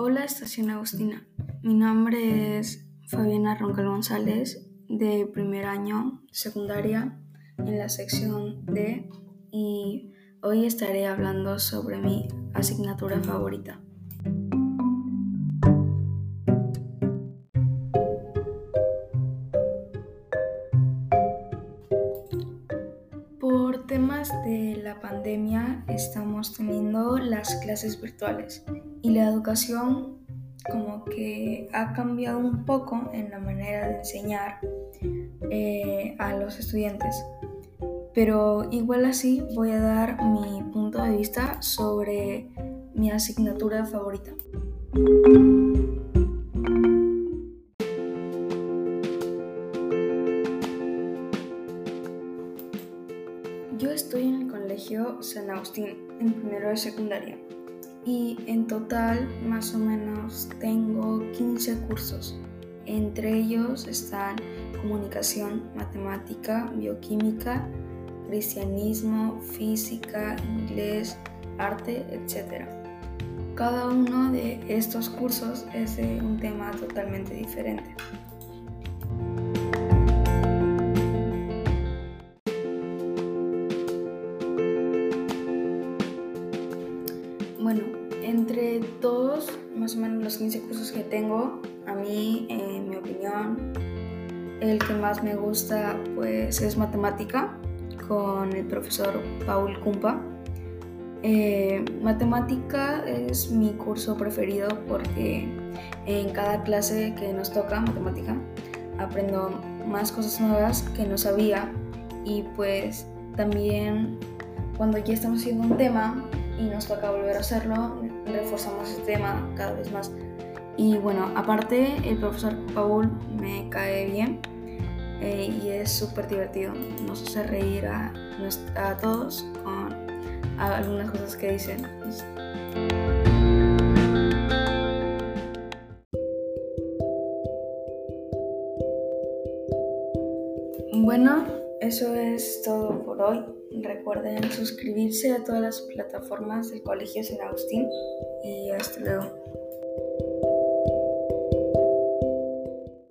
Hola Estación Agustina, mi nombre es Fabiana Roncal González de primer año secundaria en la sección D y hoy estaré hablando sobre mi asignatura favorita. Temas de la pandemia estamos teniendo las clases virtuales y la educación como que ha cambiado un poco en la manera de enseñar eh, a los estudiantes. Pero igual así voy a dar mi punto de vista sobre mi asignatura favorita. Yo estoy en el colegio San Agustín, en primero de secundaria, y en total más o menos tengo 15 cursos. Entre ellos están comunicación, matemática, bioquímica, cristianismo, física, inglés, arte, etc. Cada uno de estos cursos es de un tema totalmente diferente. Bueno, entre todos, más o menos los 15 cursos que tengo, a mí, en mi opinión, el que más me gusta pues es matemática con el profesor Paul Kumpa. Eh, matemática es mi curso preferido porque en cada clase que nos toca matemática aprendo más cosas nuevas que no sabía y pues también cuando ya estamos haciendo un tema y nos toca volver a hacerlo, reforzamos ese tema cada vez más. Y bueno, aparte el profesor Paul me cae bien eh, y es súper divertido. Nos hace reír a, a todos con algunas cosas que dicen. Bueno, eso es todo por hoy. Recuerden suscribirse a todas las plataformas del Colegio San Agustín y hasta luego.